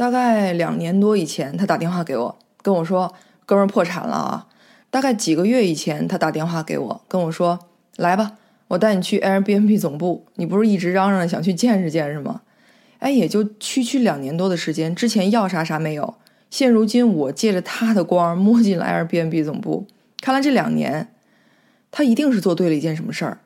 大概两年多以前，他打电话给我，跟我说：“哥们儿破产了啊！”大概几个月以前，他打电话给我，跟我说：“来吧，我带你去 Airbnb 总部。你不是一直嚷嚷想去见识见识吗？”哎，也就区区两年多的时间，之前要啥啥没有。现如今，我借着他的光摸进了 Airbnb 总部，看来这两年，他一定是做对了一件什么事儿。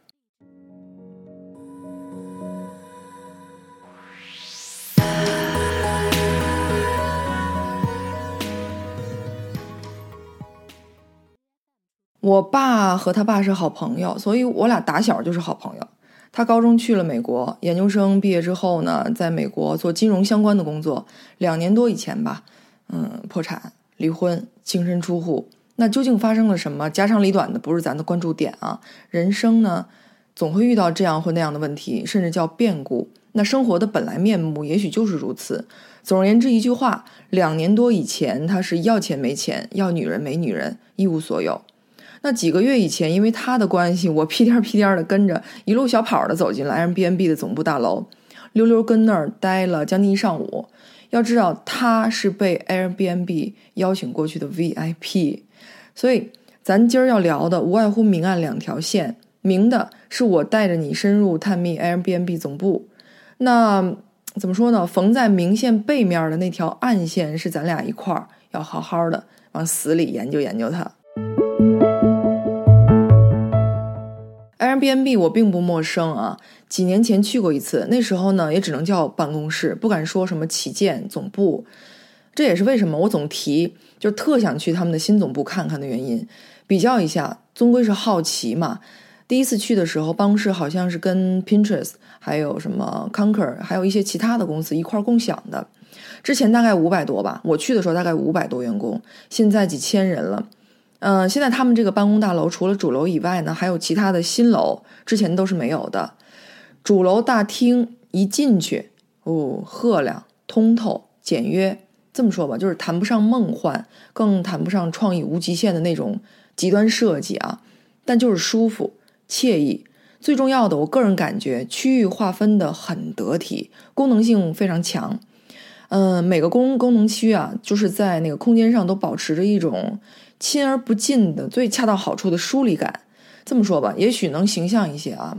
我爸和他爸是好朋友，所以我俩打小就是好朋友。他高中去了美国，研究生毕业之后呢，在美国做金融相关的工作。两年多以前吧，嗯，破产、离婚、净身出户。那究竟发生了什么？家长里短的不是咱的关注点啊。人生呢，总会遇到这样或那样的问题，甚至叫变故。那生活的本来面目也许就是如此。总而言之，一句话，两年多以前，他是要钱没钱，要女人没女人，一无所有。那几个月以前，因为他的关系，我屁颠儿屁颠儿的跟着一路小跑的走进了 Airbnb 的总部大楼，溜溜跟那儿待了将近一上午。要知道，他是被 Airbnb 邀请过去的 VIP，所以咱今儿要聊的无外乎明暗两条线。明的是我带着你深入探秘 Airbnb 总部，那怎么说呢？缝在明线背面的那条暗线是咱俩一块儿要好好的往死里研究研究它。Airbnb 我并不陌生啊，几年前去过一次，那时候呢也只能叫办公室，不敢说什么旗舰总部。这也是为什么我总提，就特想去他们的新总部看看的原因。比较一下，终归是好奇嘛。第一次去的时候，办公室好像是跟 Pinterest 还有什么 Conquer 还有一些其他的公司一块共享的。之前大概五百多吧，我去的时候大概五百多员工，现在几千人了。嗯，现在他们这个办公大楼除了主楼以外呢，还有其他的新楼，之前都是没有的。主楼大厅一进去，哦，赫亮、通透、简约。这么说吧，就是谈不上梦幻，更谈不上创意无极限的那种极端设计啊，但就是舒服、惬意。最重要的，我个人感觉区域划分的很得体，功能性非常强。嗯，每个功功能区啊，就是在那个空间上都保持着一种。亲而不近的最恰到好处的疏离感，这么说吧，也许能形象一些啊。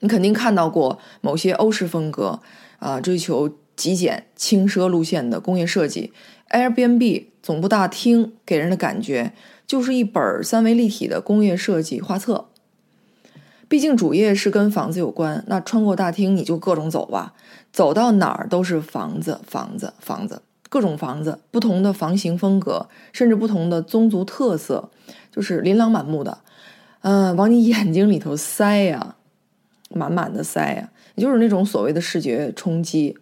你肯定看到过某些欧式风格啊，追求极简轻奢路线的工业设计。Airbnb 总部大厅给人的感觉就是一本三维立体的工业设计画册。毕竟主业是跟房子有关，那穿过大厅你就各种走吧，走到哪儿都是房子，房子，房子。各种房子，不同的房型风格，甚至不同的宗族特色，就是琳琅满目的，嗯，往你眼睛里头塞呀，满满的塞呀，也就是那种所谓的视觉冲击。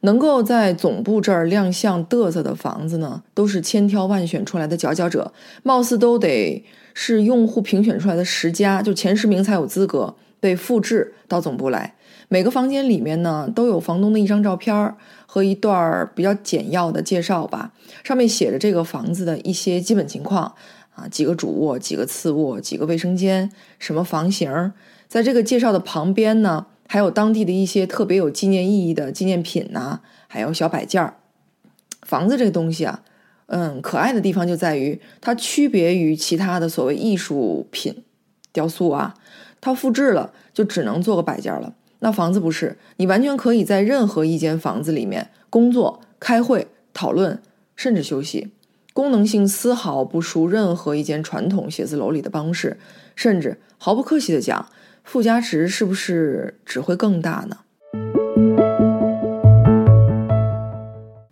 能够在总部这儿亮相嘚瑟的房子呢，都是千挑万选出来的佼佼者，貌似都得是用户评选出来的十佳，就前十名才有资格被复制到总部来。每个房间里面呢，都有房东的一张照片。和一段比较简要的介绍吧，上面写着这个房子的一些基本情况啊，几个主卧，几个次卧，几个卫生间，什么房型。在这个介绍的旁边呢，还有当地的一些特别有纪念意义的纪念品呐，还有小摆件。房子这个东西啊，嗯，可爱的地方就在于它区别于其他的所谓艺术品、雕塑啊，它复制了就只能做个摆件了。那房子不是，你完全可以在任何一间房子里面工作、开会、讨论，甚至休息，功能性丝毫不输任何一间传统写字楼里的办公室，甚至毫不客气的讲，附加值是不是只会更大呢？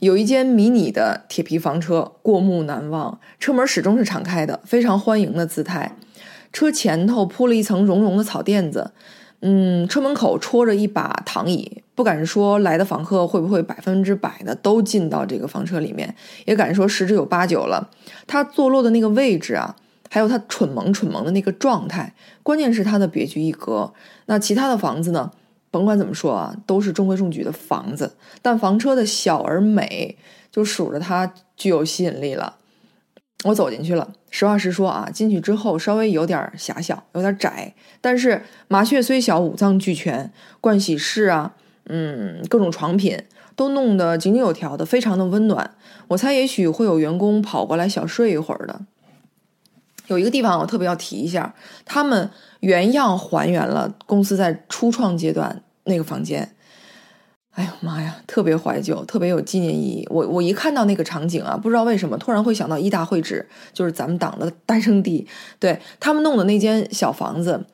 有一间迷你的铁皮房车，过目难忘，车门始终是敞开的，非常欢迎的姿态，车前头铺了一层绒绒的草垫子。嗯，车门口戳着一把躺椅，不敢说来的访客会不会百分之百的都进到这个房车里面，也敢说十之有八九了。它坐落的那个位置啊，还有它蠢萌蠢萌的那个状态，关键是它的别具一格。那其他的房子呢？甭管怎么说啊，都是中规中矩的房子，但房车的小而美，就数着它具有吸引力了。我走进去了，实话实说啊，进去之后稍微有点狭小，有点窄。但是麻雀虽小，五脏俱全，盥洗室啊，嗯，各种床品都弄得井井有条的，非常的温暖。我猜也许会有员工跑过来小睡一会儿的。有一个地方我特别要提一下，他们原样还原了公司在初创阶段那个房间。哎呦妈呀，特别怀旧，特别有纪念意义。我我一看到那个场景啊，不知道为什么突然会想到一大会址，就是咱们党的诞生地。对他们弄的那间小房子，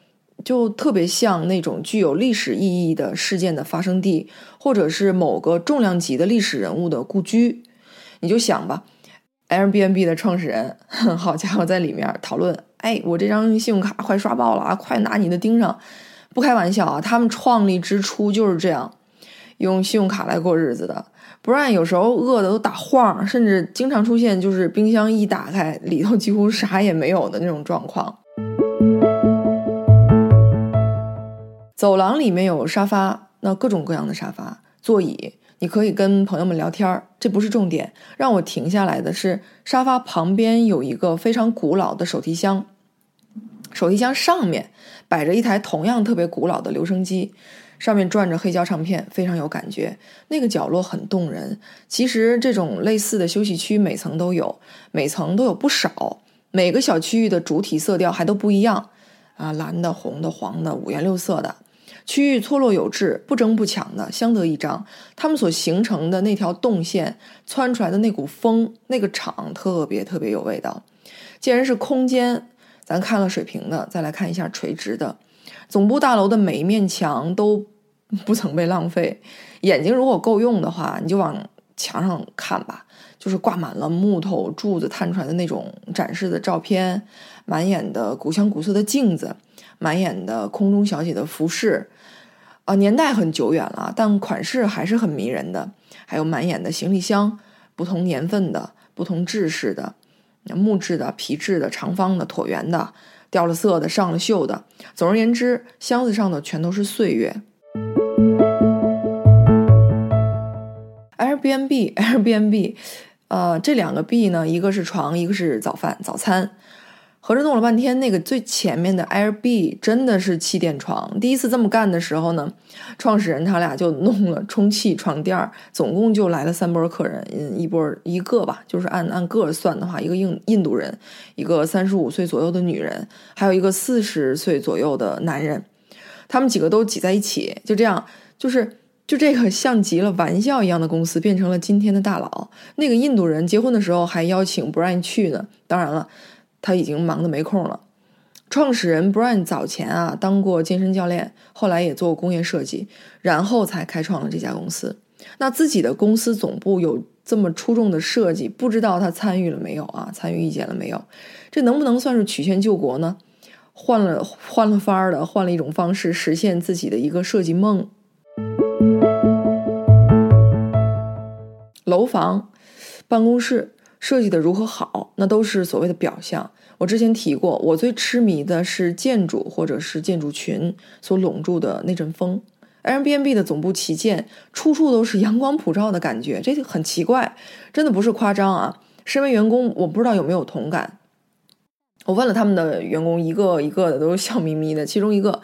就特别像那种具有历史意义的事件的发生地，或者是某个重量级的历史人物的故居。你就想吧，Airbnb 的创始人，好家伙，在里面讨论，哎，我这张信用卡快刷爆了啊，快拿你的盯上！不开玩笑啊，他们创立之初就是这样。用信用卡来过日子的，不然有时候饿的都打晃，甚至经常出现就是冰箱一打开，里头几乎啥也没有的那种状况。走廊里面有沙发，那各种各样的沙发、座椅，你可以跟朋友们聊天儿，这不是重点。让我停下来的是沙发旁边有一个非常古老的手提箱，手提箱上面摆着一台同样特别古老的留声机。上面转着黑胶唱片，非常有感觉。那个角落很动人。其实这种类似的休息区每层都有，每层都有不少。每个小区域的主体色调还都不一样啊，蓝的、红的、黄的，五颜六色的。区域错落有致，不争不抢的，相得益彰。它们所形成的那条动线，窜出来的那股风，那个场特别特别有味道。既然是空间，咱看了水平的，再来看一下垂直的。总部大楼的每一面墙都不曾被浪费。眼睛如果够用的话，你就往墙上看吧，就是挂满了木头柱子探出来的那种展示的照片，满眼的古香古色的镜子，满眼的空中小姐的服饰。啊，年代很久远了，但款式还是很迷人的。还有满眼的行李箱，不同年份的，不同制式的，木质的、皮质的、长方的、椭圆的。掉了色的，上了锈的，总而言之，箱子上的全都是岁月。Airbnb，Airbnb，呃，这两个 B 呢，一个是床，一个是早饭、早餐。合着弄了半天，那个最前面的 Air B 真的是气垫床。第一次这么干的时候呢，创始人他俩就弄了充气床垫，总共就来了三波客人，一波一个吧，就是按按个算的话，一个印印度人，一个三十五岁左右的女人，还有一个四十岁左右的男人，他们几个都挤在一起，就这样，就是就这个像极了玩笑一样的公司变成了今天的大佬。那个印度人结婚的时候还邀请 Brian 去呢，当然了。他已经忙得没空了。创始人 Brian 早前啊当过健身教练，后来也做过工业设计，然后才开创了这家公司。那自己的公司总部有这么出众的设计，不知道他参与了没有啊？参与意见了没有？这能不能算是曲线救国呢？换了换了法儿的，换了一种方式实现自己的一个设计梦。楼房、办公室。设计的如何好，那都是所谓的表象。我之前提过，我最痴迷的是建筑或者是建筑群所笼住的那阵风。Airbnb 的总部旗舰处处都是阳光普照的感觉，这就很奇怪，真的不是夸张啊！身为员工，我不知道有没有同感。我问了他们的员工，一个一个的都是笑眯眯的，其中一个。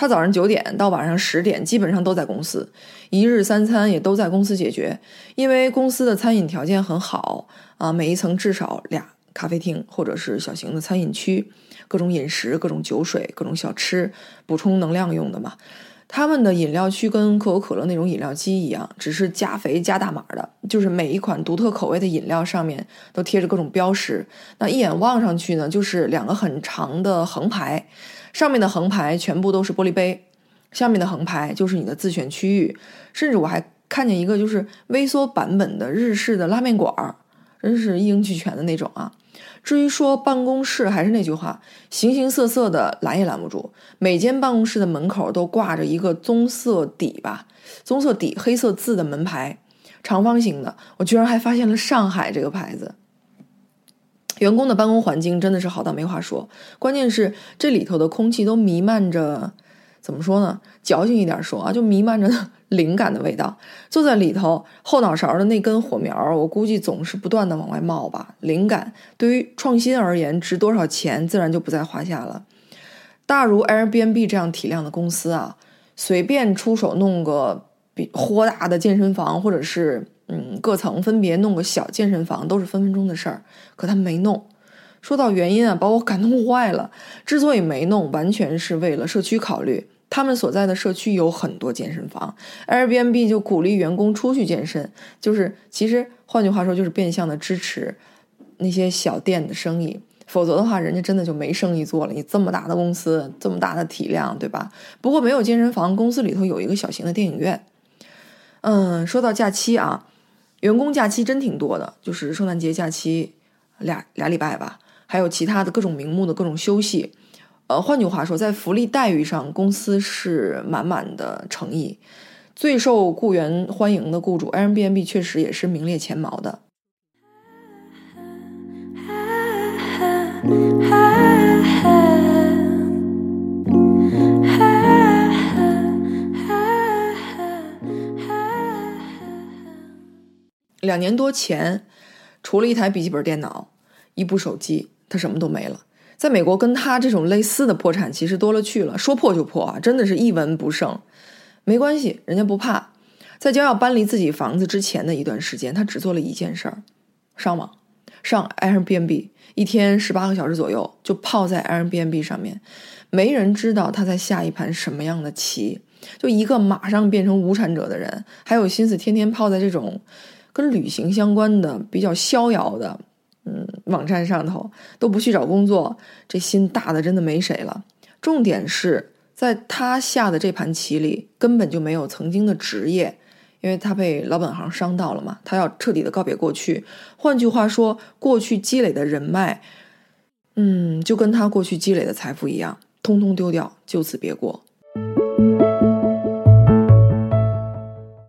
他早上九点到晚上十点，基本上都在公司，一日三餐也都在公司解决。因为公司的餐饮条件很好啊，每一层至少俩咖啡厅或者是小型的餐饮区，各种饮食、各种酒水、各种小吃，补充能量用的嘛。他们的饮料区跟可口可乐那种饮料机一样，只是加肥加大码的，就是每一款独特口味的饮料上面都贴着各种标识。那一眼望上去呢，就是两个很长的横排。上面的横排全部都是玻璃杯，下面的横排就是你的自选区域，甚至我还看见一个就是微缩版本的日式的拉面馆儿，真是一应俱全的那种啊。至于说办公室，还是那句话，形形色色的拦也拦不住。每间办公室的门口都挂着一个棕色底吧，棕色底黑色字的门牌，长方形的。我居然还发现了上海这个牌子。员工的办公环境真的是好到没话说，关键是这里头的空气都弥漫着，怎么说呢？矫情一点说啊，就弥漫着灵感的味道。坐在里头，后脑勺的那根火苗，我估计总是不断的往外冒吧。灵感对于创新而言，值多少钱自然就不在话下了。大如 Airbnb 这样体量的公司啊，随便出手弄个比豁大的健身房，或者是嗯各层分别弄个小健身房，都是分分钟的事儿。可他没弄。说到原因啊，把我感动坏了。之所以没弄，完全是为了社区考虑。他们所在的社区有很多健身房，Airbnb 就鼓励员工出去健身，就是其实换句话说，就是变相的支持那些小店的生意。否则的话，人家真的就没生意做了。你这么大的公司，这么大的体量，对吧？不过没有健身房，公司里头有一个小型的电影院。嗯，说到假期啊，员工假期真挺多的，就是圣诞节假期俩俩礼拜吧，还有其他的各种名目的各种休息。呃，换句话说，在福利待遇上，公司是满满的诚意，最受雇员欢迎的雇主，Airbnb 确实也是名列前茅的。两年多前，除了一台笔记本电脑、一部手机，他什么都没了。在美国，跟他这种类似的破产其实多了去了，说破就破啊，真的是一文不剩。没关系，人家不怕。在将要搬离自己房子之前的一段时间，他只做了一件事儿：上网，上 Airbnb，一天十八个小时左右就泡在 Airbnb 上面，没人知道他在下一盘什么样的棋。就一个马上变成无产者的人，还有心思天天泡在这种。跟旅行相关的比较逍遥的，嗯，网站上头都不去找工作，这心大的真的没谁了。重点是在他下的这盘棋里根本就没有曾经的职业，因为他被老本行伤到了嘛，他要彻底的告别过去。换句话说，过去积累的人脉，嗯，就跟他过去积累的财富一样，通通丢掉，就此别过。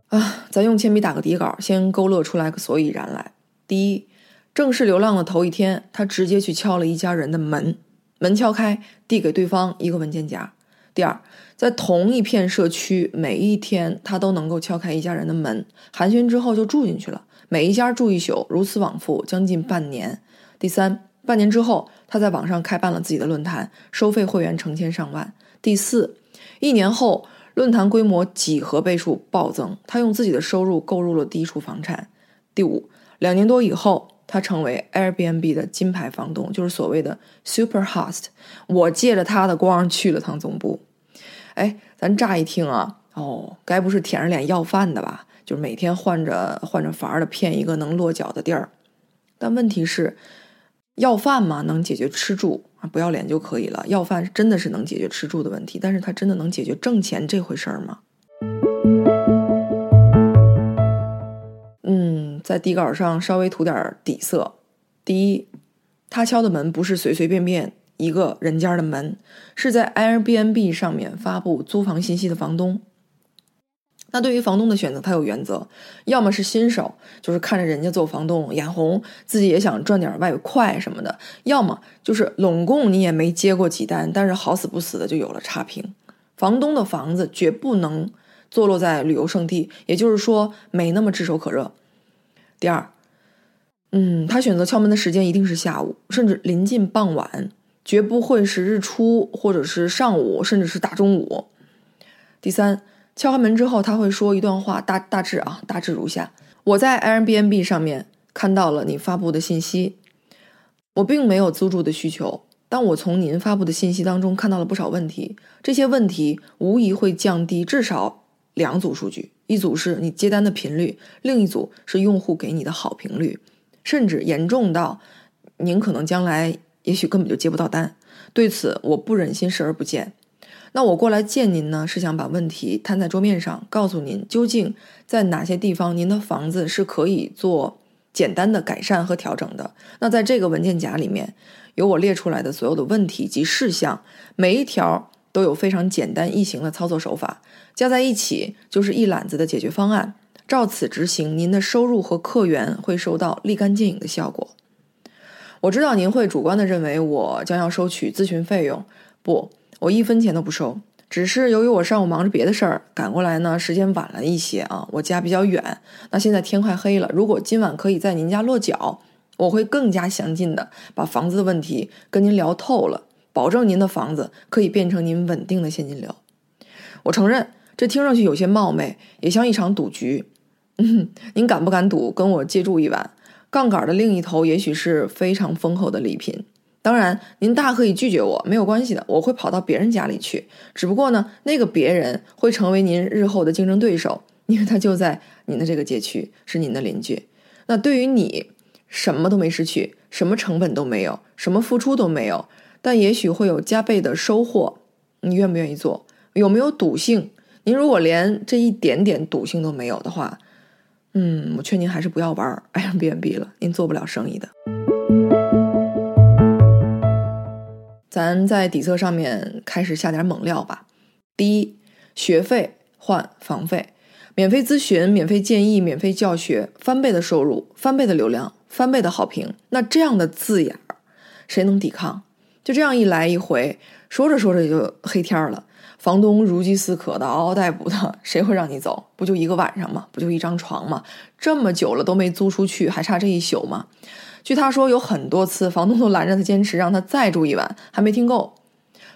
啊咱用铅笔打个底稿，先勾勒出来个所以然来。第一，正式流浪的头一天，他直接去敲了一家人的门，门敲开，递给对方一个文件夹。第二，在同一片社区，每一天他都能够敲开一家人的门，寒暄之后就住进去了，每一家住一宿，如此往复，将近半年。第三，半年之后，他在网上开办了自己的论坛，收费会员成千上万。第四，一年后。论坛规模几何倍数暴增，他用自己的收入购入了第一处房产。第五，两年多以后，他成为 Airbnb 的金牌房东，就是所谓的 Super Host。我借着他的光去了趟总部。哎，咱乍一听啊，哦，该不是舔着脸要饭的吧？就是每天换着换着法儿的骗一个能落脚的地儿。但问题是，要饭嘛，能解决吃住。啊，不要脸就可以了。要饭真的是能解决吃住的问题，但是它真的能解决挣钱这回事儿吗？在底稿上稍微涂点底色。第一，他敲的门不是随随便便一个人家的门，是在 Airbnb 上面发布租房信息的房东。那对于房东的选择，他有原则，要么是新手，就是看着人家做房东眼红，自己也想赚点外快什么的；要么就是拢共你也没接过几单，但是好死不死的就有了差评。房东的房子绝不能坐落在旅游胜地，也就是说没那么炙手可热。第二，嗯，他选择敲门的时间一定是下午，甚至临近傍晚，绝不会是日出或者是上午，甚至是大中午。第三。敲开门之后，他会说一段话，大大致啊，大致如下：我在 Airbnb 上面看到了你发布的信息，我并没有租住的需求，但我从您发布的信息当中看到了不少问题，这些问题无疑会降低至少两组数据，一组是你接单的频率，另一组是用户给你的好评率，甚至严重到您可能将来也许根本就接不到单。对此，我不忍心视而不见。那我过来见您呢，是想把问题摊在桌面上，告诉您究竟在哪些地方您的房子是可以做简单的改善和调整的。那在这个文件夹里面有我列出来的所有的问题及事项，每一条都有非常简单易行的操作手法，加在一起就是一揽子的解决方案。照此执行，您的收入和客源会收到立竿见影的效果。我知道您会主观的认为我将要收取咨询费用，不。我一分钱都不收，只是由于我上午忙着别的事儿，赶过来呢时间晚了一些啊。我家比较远，那现在天快黑了。如果今晚可以在您家落脚，我会更加详尽的把房子的问题跟您聊透了，保证您的房子可以变成您稳定的现金流。我承认这听上去有些冒昧，也像一场赌局。嗯，您敢不敢赌跟我借住一晚？杠杆的另一头也许是非常丰厚的礼品。当然，您大可以拒绝我，没有关系的，我会跑到别人家里去。只不过呢，那个别人会成为您日后的竞争对手，因为他就在您的这个街区，是您的邻居。那对于你，什么都没失去，什么成本都没有，什么付出都没有，但也许会有加倍的收获。你愿不愿意做？有没有赌性？您如果连这一点点赌性都没有的话，嗯，我劝您还是不要玩 Airbnb 了，您做不了生意的。咱在底色上面开始下点猛料吧。第一，学费换房费，免费咨询、免费建议、免费教学，翻倍的收入、翻倍的流量、翻倍的好评。那这样的字眼儿，谁能抵抗？就这样一来一回，说着说着就黑天了。房东如饥似渴的，嗷嗷待哺的，谁会让你走？不就一个晚上吗？不就一张床吗？这么久了都没租出去，还差这一宿吗？据他说，有很多次房东都拦着他，坚持让他再住一晚，还没听够。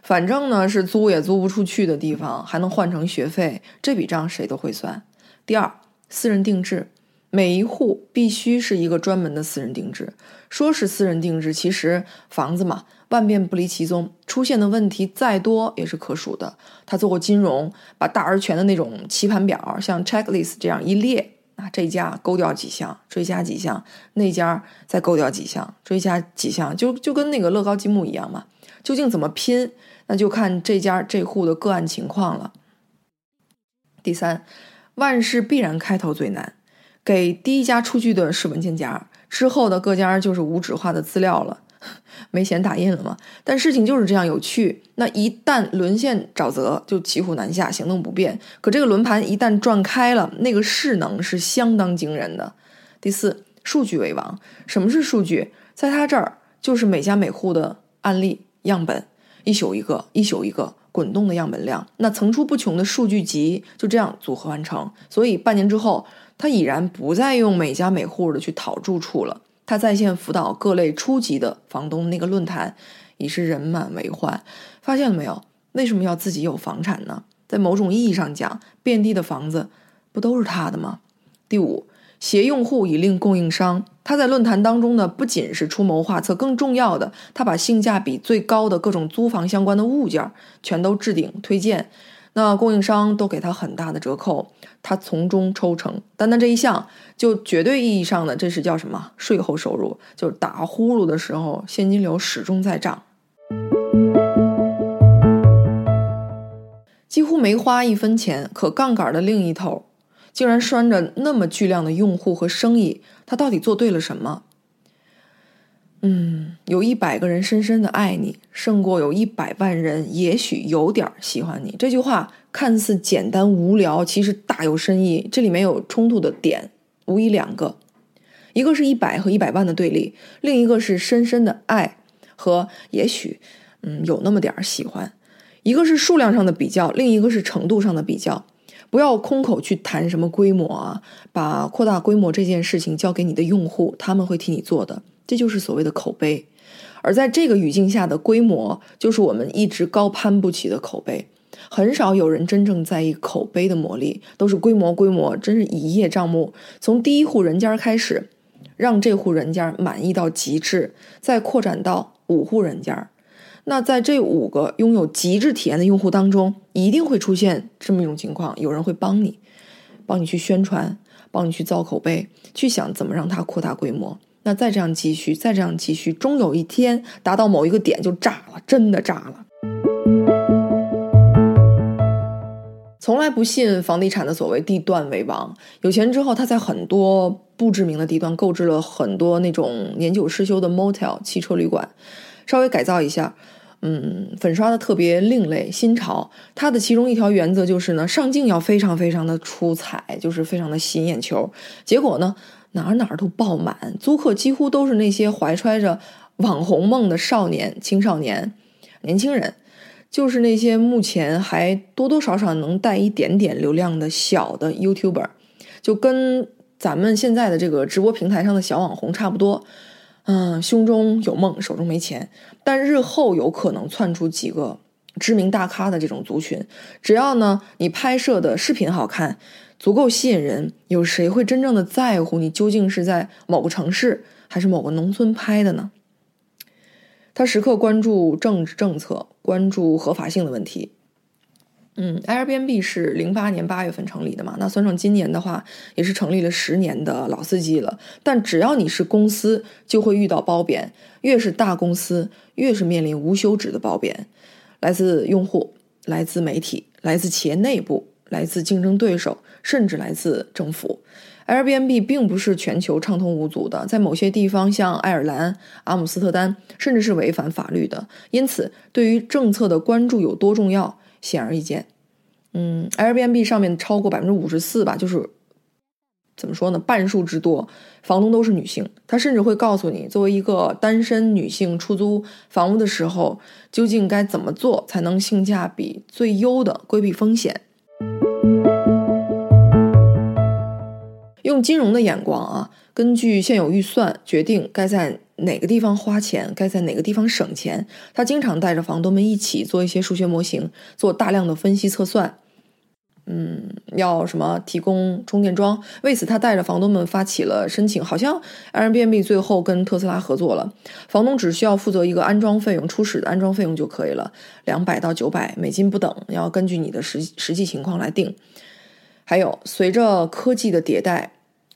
反正呢，是租也租不出去的地方，还能换成学费，这笔账谁都会算。第二，私人定制，每一户必须是一个专门的私人定制。说是私人定制，其实房子嘛，万变不离其宗，出现的问题再多也是可数的。他做过金融，把大而全的那种棋盘表，像 checklist 这样一列。啊，这家勾掉几项，追加几项；那家再勾掉几项，追加几项，就就跟那个乐高积木一样嘛。究竟怎么拼，那就看这家这户的个案情况了。第三，万事必然开头最难，给第一家出具的是文件夹，之后的各家就是无纸化的资料了。没钱打印了吗？但事情就是这样有趣。那一旦沦陷沼泽，就骑虎难下，行动不便。可这个轮盘一旦转开了，那个势能是相当惊人的。第四，数据为王。什么是数据？在他这儿就是每家每户的案例样本，一宿一个，一宿一个滚动的样本量，那层出不穷的数据集就这样组合完成。所以半年之后，他已然不再用每家每户的去讨住处了。他在线辅导各类初级的房东，那个论坛已是人满为患。发现了没有？为什么要自己有房产呢？在某种意义上讲，遍地的房子不都是他的吗？第五，携用户以令供应商。他在论坛当中呢，不仅是出谋划策，更重要的，他把性价比最高的各种租房相关的物件全都置顶推荐。那供应商都给他很大的折扣，他从中抽成。单单这一项，就绝对意义上的这是叫什么税后收入？就是打呼噜的时候，现金流始终在涨，几乎没花一分钱。可杠杆的另一头，竟然拴着那么巨量的用户和生意，他到底做对了什么？嗯，有一百个人深深的爱你，胜过有一百万人也许有点喜欢你。这句话看似简单无聊，其实大有深意。这里面有冲突的点，无疑两个：一个是一百和一百万的对立，另一个是深深的爱和也许，嗯，有那么点儿喜欢。一个是数量上的比较，另一个是程度上的比较。不要空口去谈什么规模啊，把扩大规模这件事情交给你的用户，他们会替你做的。这就是所谓的口碑，而在这个语境下的规模，就是我们一直高攀不起的口碑。很少有人真正在意口碑的魔力，都是规模规模，真是一叶障目。从第一户人家开始，让这户人家满意到极致，再扩展到五户人家。那在这五个拥有极致体验的用户当中，一定会出现这么一种情况：有人会帮你，帮你去宣传，帮你去造口碑，去想怎么让它扩大规模。那再这样继续，再这样继续，终有一天达到某一个点就炸了，真的炸了。从来不信房地产的所谓地段为王，有钱之后他在很多不知名的地段购置了很多那种年久失修的 motel 汽车旅馆，稍微改造一下，嗯，粉刷的特别另类新潮。它的其中一条原则就是呢，上镜要非常非常的出彩，就是非常的吸引眼球。结果呢？哪哪儿都爆满，租客几乎都是那些怀揣着网红梦的少年、青少年、年轻人，就是那些目前还多多少少能带一点点流量的小的 YouTuber，就跟咱们现在的这个直播平台上的小网红差不多。嗯，胸中有梦，手中没钱，但日后有可能窜出几个知名大咖的这种族群。只要呢你拍摄的视频好看，足够吸引人，有谁会真正的在乎你究竟是在某个城市还是某个农村拍的呢？他时刻关注政治政策，关注合法性的问题。嗯，Airbnb 是零八年八月份成立的嘛？那算上今年的话，也是成立了十年的老司机了。但只要你是公司，就会遇到褒贬。越是大公司，越是面临无休止的褒贬，来自用户、来自媒体、来自企业内部、来自竞争对手，甚至来自政府。Airbnb 并不是全球畅通无阻的，在某些地方，像爱尔兰、阿姆斯特丹，甚至是违反法律的。因此，对于政策的关注有多重要？显而易见，嗯，Airbnb 上面超过百分之五十四吧，就是怎么说呢，半数之多，房东都是女性。她甚至会告诉你，作为一个单身女性出租房屋的时候，究竟该怎么做才能性价比最优的规避风险。用金融的眼光啊，根据现有预算决定该在。哪个地方花钱，该在哪个地方省钱？他经常带着房东们一起做一些数学模型，做大量的分析测算。嗯，要什么提供充电桩？为此，他带着房东们发起了申请。好像 Airbnb 最后跟特斯拉合作了，房东只需要负责一个安装费用，初始的安装费用就可以了，两百到九百美金不等，要根据你的实实际情况来定。还有，随着科技的迭代。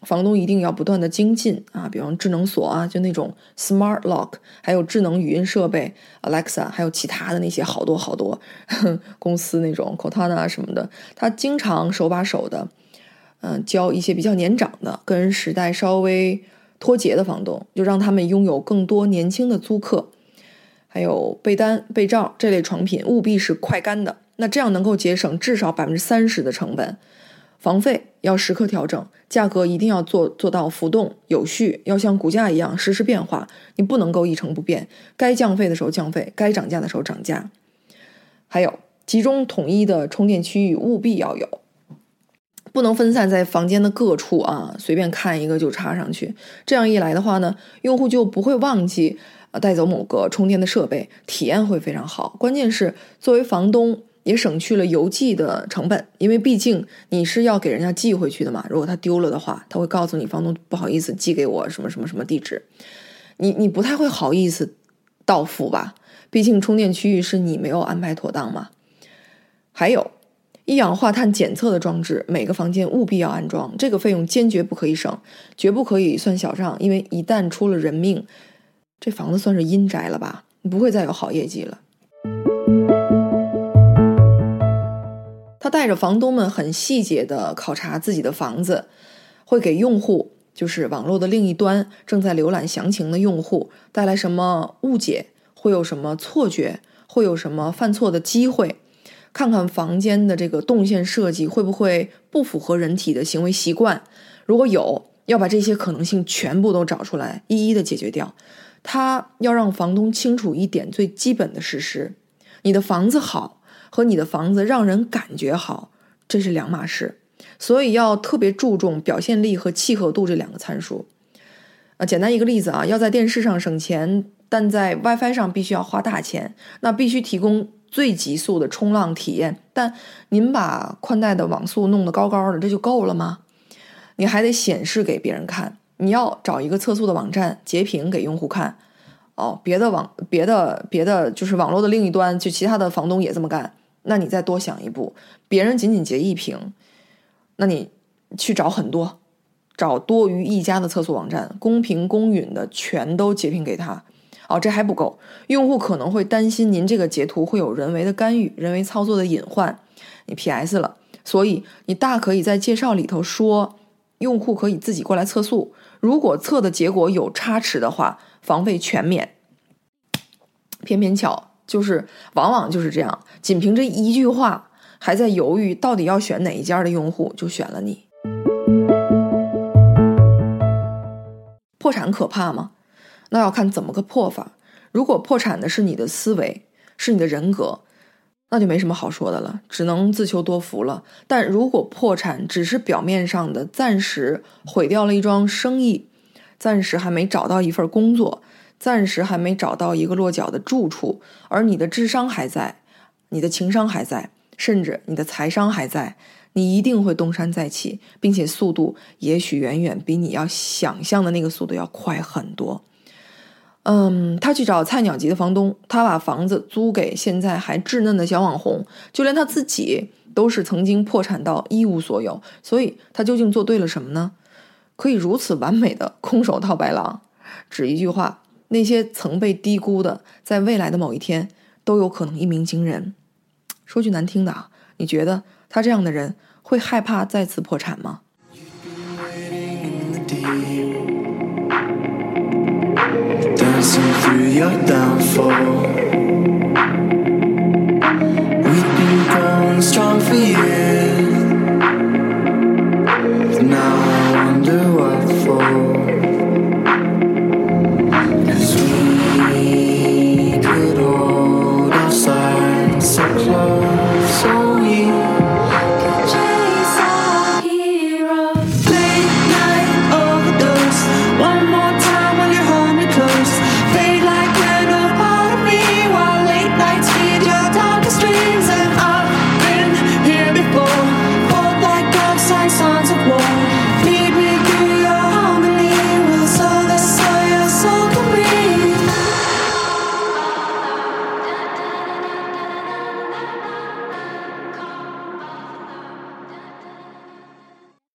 房东一定要不断的精进啊，比方智能锁啊，就那种 smart lock，还有智能语音设备 Alexa，还有其他的那些好多好多 公司那种 Cortana 什么的，他经常手把手的，嗯，教一些比较年长的、跟时代稍微脱节的房东，就让他们拥有更多年轻的租客。还有被单、被罩这类床品务必是快干的，那这样能够节省至少百分之三十的成本。房费要时刻调整，价格一定要做做到浮动有序，要像股价一样实时变化。你不能够一成不变，该降费的时候降费，该涨价的时候涨价。还有集中统一的充电区域务必要有，不能分散在房间的各处啊，随便看一个就插上去。这样一来的话呢，用户就不会忘记呃带走某个充电的设备，体验会非常好。关键是作为房东。也省去了邮寄的成本，因为毕竟你是要给人家寄回去的嘛。如果他丢了的话，他会告诉你房东不好意思寄给我什么什么什么地址，你你不太会好意思到付吧？毕竟充电区域是你没有安排妥当嘛。还有一氧化碳检测的装置，每个房间务必要安装，这个费用坚决不可以省，绝不可以算小账，因为一旦出了人命，这房子算是阴宅了吧？你不会再有好业绩了。他带着房东们很细节的考察自己的房子，会给用户，就是网络的另一端正在浏览详情的用户带来什么误解，会有什么错觉，会有什么犯错的机会，看看房间的这个动线设计会不会不符合人体的行为习惯，如果有，要把这些可能性全部都找出来，一一的解决掉。他要让房东清楚一点最基本的事实：你的房子好。和你的房子让人感觉好，这是两码事，所以要特别注重表现力和契合度这两个参数。啊，简单一个例子啊，要在电视上省钱，但在 WiFi 上必须要花大钱，那必须提供最极速的冲浪体验。但您把宽带的网速弄得高高的，这就够了吗？你还得显示给别人看，你要找一个测速的网站截屏给用户看。哦，别的网，别的别的，就是网络的另一端，就其他的房东也这么干。那你再多想一步，别人仅仅截一屏，那你去找很多，找多于一家的测速网站，公平公允的全都截屏给他。哦，这还不够，用户可能会担心您这个截图会有人为的干预、人为操作的隐患，你 PS 了。所以你大可以在介绍里头说，用户可以自己过来测速，如果测的结果有差池的话。房费全免，偏偏巧就是往往就是这样，仅凭这一句话，还在犹豫到底要选哪一家的用户，就选了你。破产可怕吗？那要看怎么个破法。如果破产的是你的思维，是你的人格，那就没什么好说的了，只能自求多福了。但如果破产只是表面上的，暂时毁掉了一桩生意。暂时还没找到一份工作，暂时还没找到一个落脚的住处，而你的智商还在，你的情商还在，甚至你的财商还在，你一定会东山再起，并且速度也许远远比你要想象的那个速度要快很多。嗯，他去找菜鸟级的房东，他把房子租给现在还稚嫩的小网红，就连他自己都是曾经破产到一无所有。所以，他究竟做对了什么呢？可以如此完美的空手套白狼？只一句话，那些曾被低估的，在未来的某一天都有可能一鸣惊人。说句难听的啊，你觉得他这样的人会害怕再次破产吗？dancing through your downfall